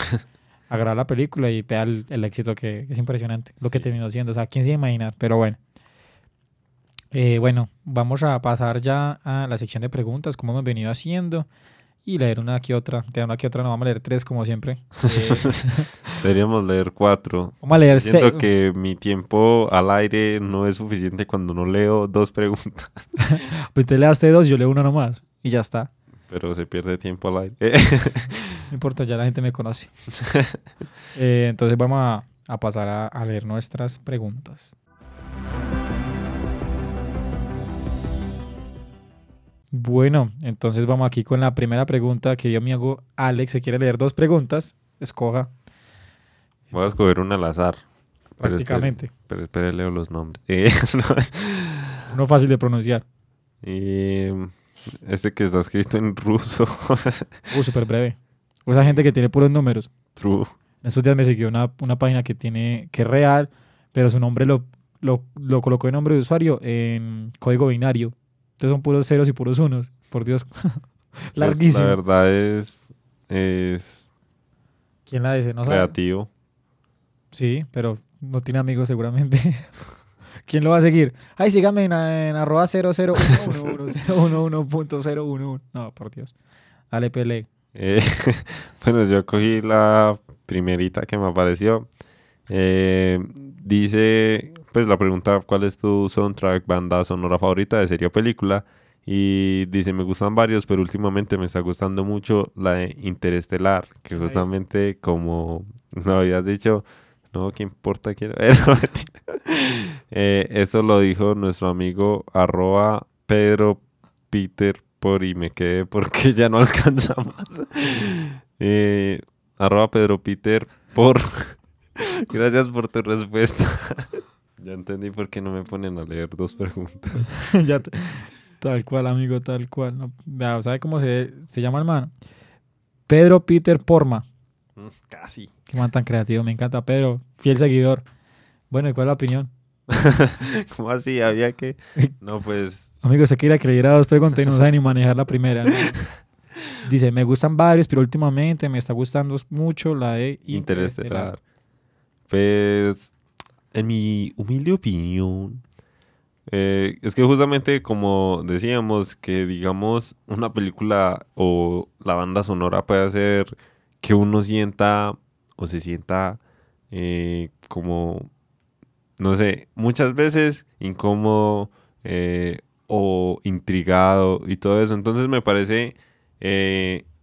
a grabar la película y vea el, el éxito que es impresionante, lo que Sí. terminó siendo. O sea, ¿quién se iba a imaginar? Pero bueno. Eh, bueno, vamos a pasar ya a la sección de preguntas, como hemos venido haciendo, y leer una que otra. De una que otra, no vamos a leer tres como siempre. Eh, Deberíamos leer cuatro. vamos a leer Siento seis. que mi tiempo al aire no es suficiente cuando no leo dos preguntas, Pues te leas usted dos, yo leo una nomás. Y ya está. pero se pierde tiempo al aire. No importa, ya la gente me conoce. Eh, entonces vamos a, a pasar a, a leer nuestras preguntas. Bueno, entonces vamos aquí con la primera pregunta que dio mi amigo Alex. Se quiere leer dos preguntas. Escoja Voy a escoger una al azar. Pero espere- prácticamente. Pero espere, leo los nombres. Eh, no. Uno fácil de pronunciar. Y, este que está escrito en ruso. Uh, súper breve. O esa gente que tiene puros números. True. En estos días me siguió una, una página que tiene que es real, pero su nombre lo, lo, lo colocó de nombre de usuario en código binario. Entonces son puros ceros y puros unos. Por Dios. Pues, Larguísimo. la verdad es, es ¿Quién la dice? No sabe. creativo. Sí, pero no tiene amigos seguramente. ¿Quién lo va a seguir? Ay, sígame en, en arroba 00111011.011. No, por Dios. Dale, pele. Eh, bueno, yo cogí la primerita que me apareció. Eh, dice, pues la pregunta, ¿cuál es tu soundtrack, banda sonora favorita de serie o película? Y dice, me gustan varios, pero últimamente me está gustando mucho la de Interestelar, que justamente como no habías dicho, no, ¿qué importa ver? Mentira. Eh, esto lo dijo nuestro amigo arroba Pedro Peter por y me quedé porque ya no alcanza más. Eh, arroba Pedro Peter por. Gracias por tu respuesta. Ya entendí por qué no me ponen a leer dos preguntas. ya, tal cual, amigo, tal cual. No, ¿Sabe cómo se, se llama el man? Pedro Peter Porma. Mm, Casi. Qué man tan creativo, me encanta. Pedro, fiel seguidor. Bueno, ¿y cuál es la opinión? ¿Cómo así? Había que. No, pues. Amigo, se quiere creer a dos preguntas y no sabe ni manejar la primera. ¿no? Dice, me gustan varios, pero últimamente me está gustando mucho la de Interestelar. Pues, en mi humilde opinión, eh, es que justamente como decíamos, que digamos una película o la banda sonora puede hacer que uno sienta o se sienta eh, como, no sé, muchas veces incómodo eh, o intrigado y todo eso. Entonces me parece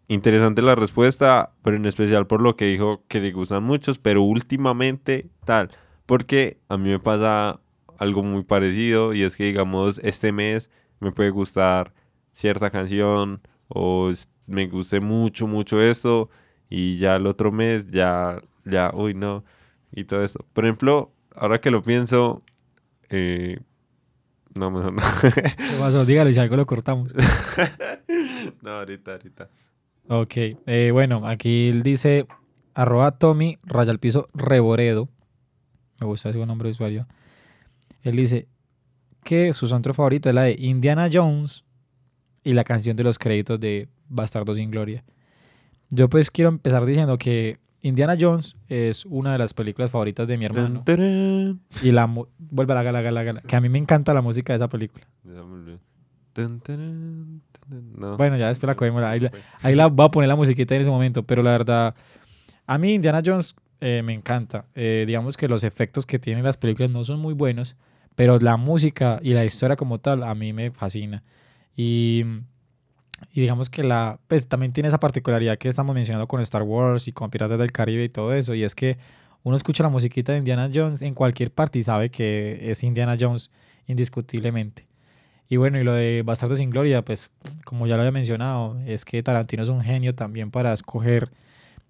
interesante la respuesta, pero en especial por lo que dijo que le gustan muchos, pero últimamente tal, porque a mí me pasa algo muy parecido y es que digamos este mes me puede gustar cierta canción o me guste mucho, mucho esto y ya el otro mes ya, ya, uy no, y todo eso. Por ejemplo, ahora que lo pienso, eh, no, mejor no. ¿Qué pasó? Si algo lo cortamos. no, ahorita, ahorita. Ok, eh, bueno, aquí él dice arroba Tommy, raya al piso, reboredo. Me gusta ese nombre de usuario. Él dice que su soundtrack favorito es la de Indiana Jones y la canción de los créditos de Bastardo sin Gloria. Yo pues quiero empezar diciendo que Indiana Jones es una de las películas favoritas de mi hermano. Tan. Y la... Vuelve a la gala, gala, gala. Que a mí me encanta la música de esa película. Tan, tan, no. Bueno, ya después la cogemos. Ahí la, ahí la voy a poner la musiquita en ese momento. Pero la verdad, a mí Indiana Jones eh, me encanta. Eh, digamos que los efectos que tienen las películas no son muy buenos. Pero la música y la historia como tal a mí me fascina. Y, y digamos que la, pues, también tiene esa particularidad que estamos mencionando con Star Wars y con Piratas del Caribe y todo eso. Y es que uno escucha la musiquita de Indiana Jones en cualquier parte y sabe que es Indiana Jones indiscutiblemente. Y bueno, y lo de Bastardo sin Gloria, pues como ya lo había mencionado, es que Tarantino es un genio también para escoger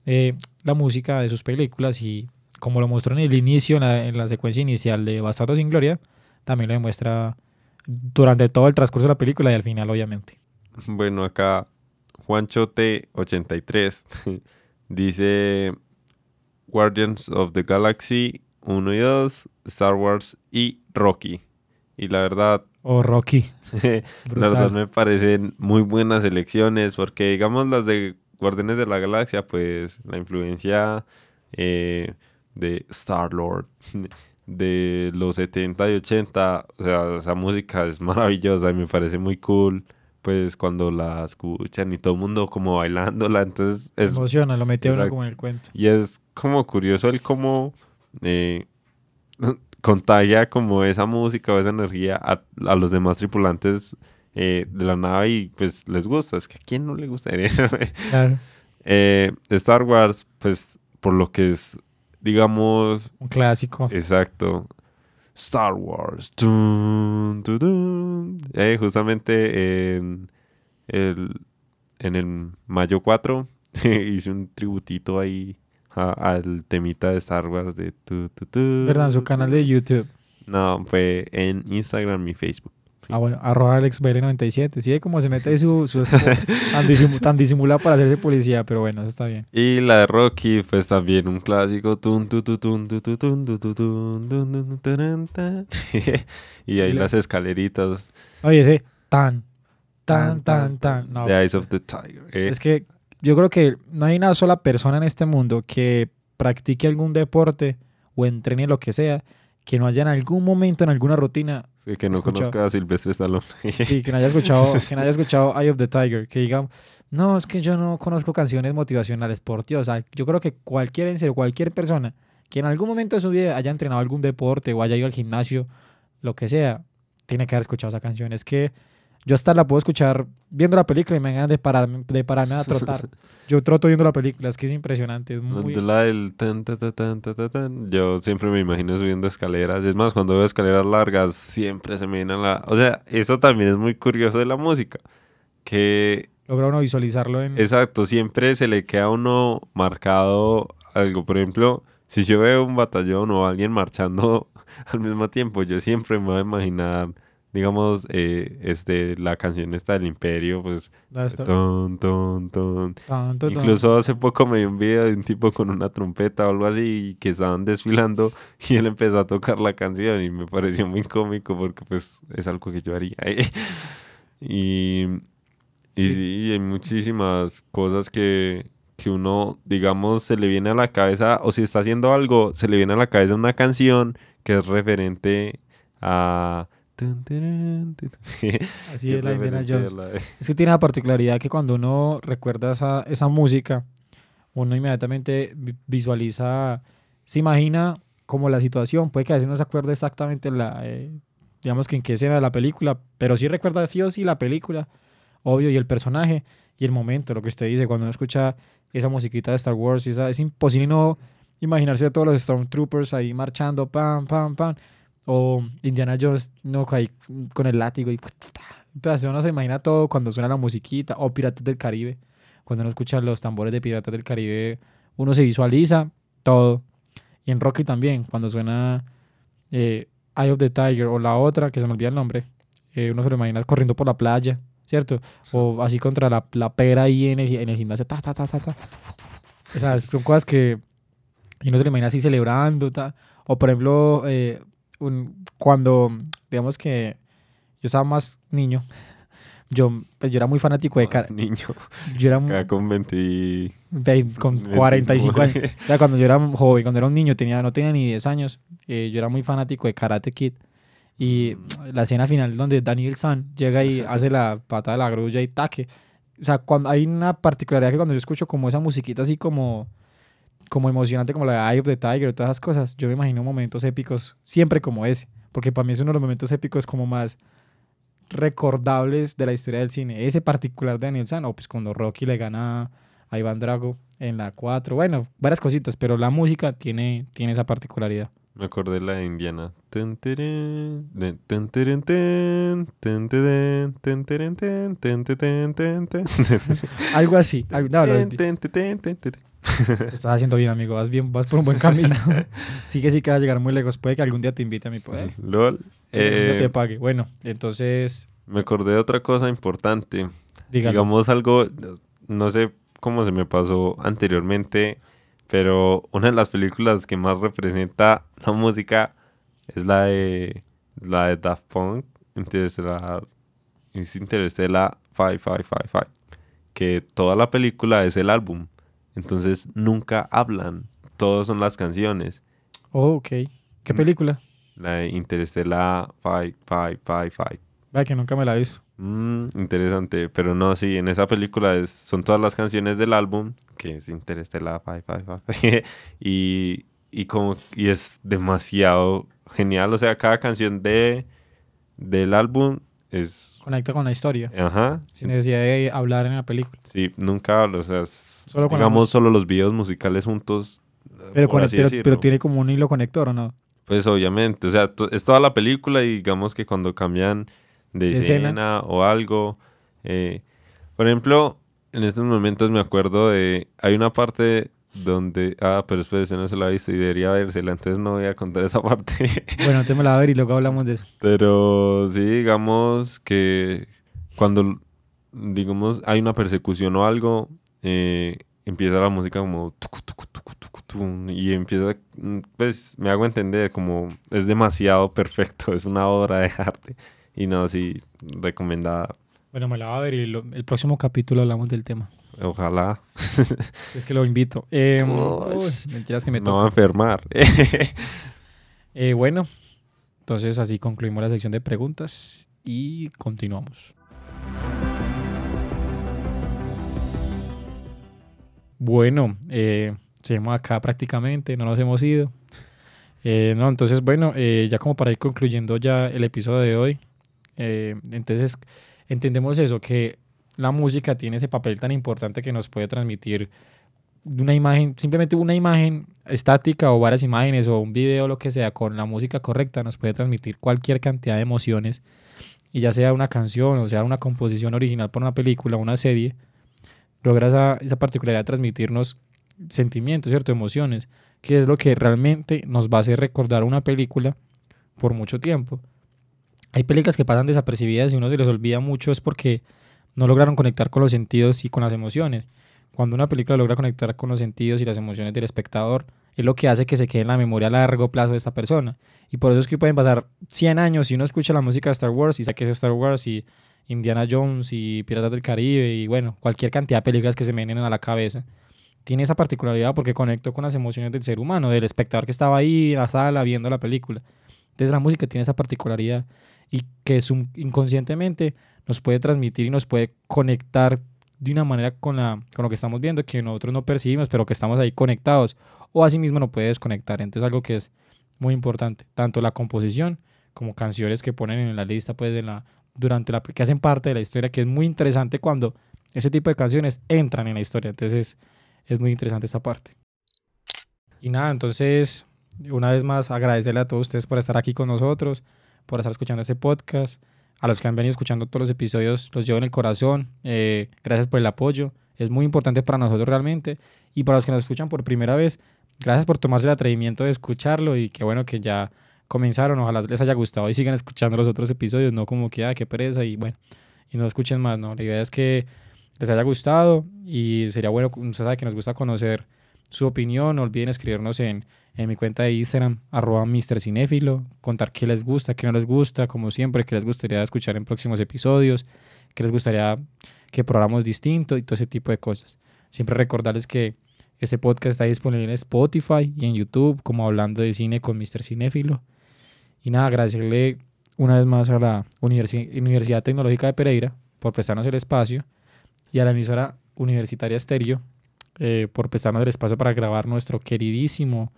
eh, la música de sus películas y como lo mostró en el inicio, en la, en la secuencia inicial de Bastardo sin Gloria, también lo demuestra durante todo el transcurso de la película y al final, obviamente. Bueno, acá Juancho T83 dice Guardians of the Galaxy 1 y 2, Star Wars y Rocky. Y la verdad, O Rocky. la verdad me parecen muy buenas elecciones porque digamos las de Guardianes de la Galaxia, pues la influencia eh, de Star-Lord de los 70 y 80, o sea, esa música es maravillosa y me parece muy cool, pues cuando la escuchan y todo el mundo como bailándola, entonces es Emociona, lo metió uno como en el cuento. y es como curioso el cómo eh, contagia como esa música o esa energía a, a los demás tripulantes eh, de la nave y pues les gusta. Es que a quién no le gustaría. Claro, Eh, Star Wars, pues por lo que es, digamos, un clásico. exacto. Star Wars. Eh, justamente en el, en el mayo 4 hice un tributito ahí a- al temita de Star Wars de tu, tu, tu, ¿Verdad? En su canal de YouTube. No, fue en Instagram y Facebook. Ah, bueno, arroba AlexBL97. Sí, como se mete su, tan, disimu- tan para hacerse policía, pero bueno, eso está bien. Y la de Rocky, pues también un clásico. Y ahí las escaleritas Oye, ese tan, tan, tan, tan. No, de Eyes of the Tiger. eh. es que yo creo que no hay una sola persona en este mundo que practique algún deporte o entrene lo que sea que no haya en algún momento, en alguna rutina, que no escuchado. conozca a Silvestre Stallone. sí, que no haya escuchado, que no haya escuchado Eye of the Tiger, que diga, no, es que yo no conozco canciones motivacionales, por Dios, o sea, yo creo que cualquier, en serio, cualquier persona que en algún momento de su vida haya entrenado algún deporte o haya ido al gimnasio, lo que sea, tiene que haber escuchado esa canción. Es que yo hasta la puedo escuchar viendo la película y me ganas de pararme, de pararme a trotar. Yo troto viendo la película, es que es impresionante, es muy... La del tan, ta, ta, tan, ta, ta, tan. Yo siempre me imagino subiendo escaleras. Es más, cuando veo escaleras largas, siempre se me viene a la. O sea, eso también es muy curioso de la música. Que, Logra uno visualizarlo en... exacto, siempre se le queda a uno marcado algo. Por ejemplo, si yo veo un batallón o alguien marchando al mismo tiempo, yo siempre me voy a imaginar, digamos, eh, este, la canción esta del Imperio, pues. Ton, ton, ton. Incluso hace poco me vi un video de un tipo con una trompeta o algo así y que estaban desfilando y él empezó a tocar la canción y me pareció muy cómico porque pues es algo que yo haría. y, y sí, hay muchísimas cosas que, que uno, digamos, se le viene a la cabeza o si está haciendo algo, se le viene a la cabeza una canción que es referente a... Así es la Indiana Jones. la- Es que tiene la particularidad que cuando uno recuerda esa, esa música, uno inmediatamente vi- visualiza, se imagina como la situación, puede que a veces no se acuerde exactamente la, eh, digamos que en qué escena de la película, pero sí recuerda sí o sí la película, obvio, y el personaje y el momento, lo que usted dice, cuando uno escucha esa musiquita de Star Wars, esa- es imposible no imaginarse a todos los Stormtroopers ahí marchando, pam, pam, pam, o Indiana Jones no, ahí con el látigo y entonces uno se imagina todo cuando suena la musiquita, o Piratas del Caribe, cuando uno escucha los tambores de Piratas del Caribe, uno se visualiza todo. Y en Rocky también, cuando suena eh, Eye of the Tiger o la otra, que se me olvida el nombre, eh, uno se lo imagina corriendo por la playa, ¿cierto? O así contra la, la pera ahí en el, en el gimnasio, ta, ta, ta, ta, ta. Sea, son cosas que y uno se lo imagina así celebrando, ta. O por ejemplo, eh, un- cuando, digamos que yo estaba más niño, yo, pues yo era muy fanático de... Más Karate niño. Yo era Acá con 20... Vein- con 45 años. O sea, cuando yo era joven, cuando era un niño, tenía, no tenía ni 10 años, eh, yo era muy fanático de Karate Kid. Y la escena final donde Daniel San llega y hace la pata de la grulla y taque. O sea, cuando, hay una particularidad que cuando yo escucho como esa musiquita así como, como emocionante, como la Eye of the Tiger todas esas cosas, yo me imagino momentos épicos siempre como ese. Porque para mí es uno de los momentos épicos como más recordables de la historia del cine. Ese particular de Daniel San, o pues cuando Rocky le gana a Iván Drago en la 4. Bueno, varias cositas, pero la música tiene, tiene esa particularidad. Me acordé de la de Indiana. Algo así. algo- no, lo estás haciendo bien, amigo. Vas bien, vas por un buen camino. Sigue sí que vas a llegar muy lejos. Puede que algún día te invite a mi poder. LOL. Eh, te pague. Bueno, entonces, me acordé de otra cosa importante. dígalo. Digamos algo, no sé cómo se me pasó anteriormente, pero una de las películas que más representa la música es la de la de Daft Punk, Interstellar, es Interstellar 5555, que toda la película es el álbum. Entonces nunca hablan, todos son las canciones. Oh, ok. ¿Qué Mm. película? La de Interstellar 5555. Vaya que nunca me la he visto. Mm, interesante, pero no, sí, en esa película es, son todas las canciones del álbum, que es Five, Five, y, y, como, y es demasiado genial, o sea, cada canción de, del álbum es, Conecta con la historia. ajá, Sin necesidad de hablar en la película. sí, nunca hablo, o sea, es- Solo digamos solo los videos musicales juntos, Pero, por con- así pero, tiene como un hilo conector, ¿o no? Pues obviamente, o sea, es toda la película y digamos que cuando cambian de De escena, escena. o algo, eh, por ejemplo, en estos momentos me acuerdo de, hay una parte donde, ah, pero después no se la he visto y debería vérsela, entonces no voy a contar esa parte, Bueno, te me la voy a ver y luego hablamos de eso. pero sí, digamos que cuando, digamos, hay una persecución o algo, eh, empieza la música como tucu, tucu, tucu, tucu, tum, y empieza, pues me hago entender como es demasiado perfecto, es una obra de arte y no, sí, recomendada, Bueno, me la voy a ver y lo- el próximo capítulo hablamos del tema. Ojalá Si es que lo invito. Eh, uy, mentiras que me no va a enfermar. Eh, bueno, entonces así concluimos la sección de preguntas y continuamos. Bueno, eh, seguimos acá prácticamente, no nos hemos ido. Eh, no, entonces, bueno, eh, ya como para ir concluyendo ya el episodio de hoy, entonces entendemos eso, que la música tiene ese papel tan importante que nos puede transmitir una imagen, simplemente una imagen estática o varias imágenes o un video, lo que sea, con la música correcta, nos puede transmitir cualquier cantidad de emociones. Y ya sea una canción o sea una composición original para una película o una serie, logra esa, esa particularidad de transmitirnos sentimientos, ¿cierto? Emociones, que es lo que realmente nos va a hacer recordar una película por mucho tiempo. Hay películas que pasan desapercibidas y uno se les olvida mucho es porque no lograron conectar con los sentidos y con las emociones. Cuando una película logra conectar con los sentidos y las emociones del espectador, es lo que hace que se quede en la memoria a largo plazo de esta persona. Y por eso es que pueden pasar 100 años y uno escucha la música de Star Wars y sabe que es Star Wars y Indiana Jones y Piratas del Caribe y bueno, cualquier cantidad de películas que se me vienen a la cabeza. Tiene esa particularidad porque conectó con las emociones del ser humano, del espectador que estaba ahí en la sala viendo la película. Entonces la música tiene esa particularidad y que sum- inconscientemente nos puede transmitir y nos puede conectar de una manera con, la, con lo que estamos viendo que nosotros no percibimos, pero que estamos ahí conectados. O asimismo no puede desconectar. Entonces algo que es muy importante, tanto la composición como canciones que ponen en la lista, pues en la, durante la, que hacen parte de la historia, que es muy interesante cuando ese tipo de canciones entran en la historia. Entonces es muy interesante esta parte. Y nada, entonces una vez más agradecerle a todos ustedes por estar aquí con nosotros, por estar escuchando este podcast. A los que han venido escuchando todos los episodios, los llevo en el corazón. Eh, gracias por el apoyo. Es muy importante para nosotros realmente. Y para los que nos escuchan por primera vez, gracias por tomarse el atrevimiento de escucharlo y qué bueno que ya comenzaron. Ojalá les haya gustado y sigan escuchando los otros episodios, no como que, ah, qué pereza y bueno, y no escuchen más, ¿no? La idea es que les haya gustado y sería bueno, que nos gusta conocer su opinión. No olviden escribirnos en, en mi cuenta de Instagram, arroba Mr. Cinéfilo, contar qué les gusta, qué no les gusta, como siempre, qué les gustaría escuchar en próximos episodios, que les gustaría que probáramos distinto y todo ese tipo de cosas. Siempre recordarles que este podcast está disponible en Spotify y en YouTube, como hablando de cine con Mr. Cinéfilo. Y nada, agradecerle una vez más a la Universidad Tecnológica de Pereira por prestarnos el espacio y a la emisora Universitaria Estéreo eh, por prestarnos el espacio para grabar nuestro queridísimo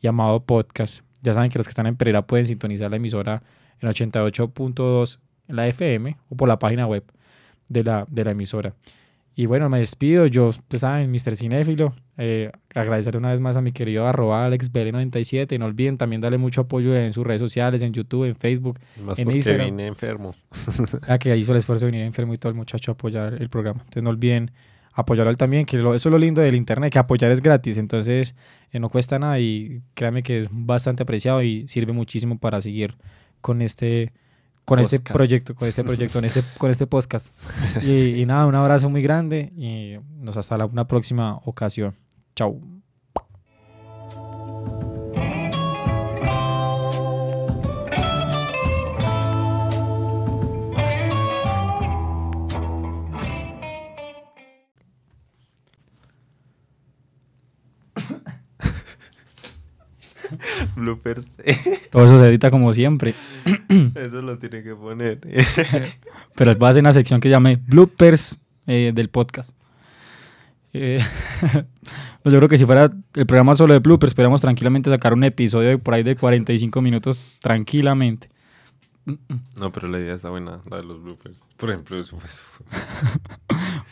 y amado podcast. Ya saben que los que están en Pereira pueden sintonizar la emisora en 88.2 en la FM o por la página web de la, de la emisora. Y bueno, me despido. Yo, ustedes saben, Mr. Cinéfilo. Eh, agradecer una vez más a mi querido arroba AlexBL97. No olviden también darle mucho apoyo en sus redes sociales, en YouTube, en Facebook, Más en porque Instagram. vine enfermo. Ah, que hizo el esfuerzo de venir enfermo y todo el muchacho a apoyar el programa. Entonces no olviden apoyarlo también, que lo- eso es lo lindo del internet, que apoyar es gratis. Entonces eh, no cuesta nada y créanme que es bastante apreciado y sirve muchísimo para seguir con este con este proyecto, con este proyecto, con este, con este podcast. Y, y nada, un abrazo muy grande y nos hasta la, una próxima ocasión. Chao. Bloopers. Todo eso se edita como siempre. Eso lo tiene que poner. Pero va a ser una sección que llame bloopers eh, del podcast. Eh, pues yo creo que si fuera el programa solo de bloopers, podríamos tranquilamente sacar un episodio por ahí de 45 minutos tranquilamente. No, pero la idea está buena, la de los bloopers. Por ejemplo, eso pues.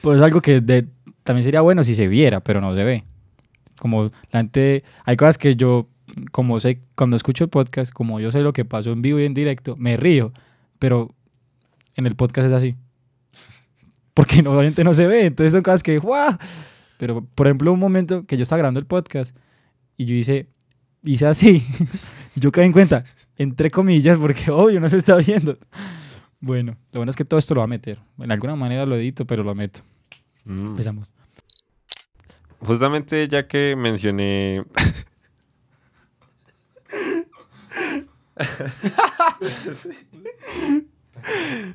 Pues es algo que de- también sería bueno si se viera, pero no se ve. Como la gente, hay cosas que yo, como sé, cuando escucho el podcast, como yo sé lo que pasó en vivo y en directo, me río, pero en el podcast es así. Porque no, obviamente no se ve, entonces son cosas que, ¡guau! Pero, por ejemplo, un momento que yo estaba grabando el podcast y yo hice, hice así, yo caí en cuenta, entre comillas, porque obvio no se está viendo. Bueno, lo bueno es que todo esto lo va a meter. En alguna manera lo edito, pero lo meto. Mm. Empezamos. Justamente ya que mencioné. ハハハハ!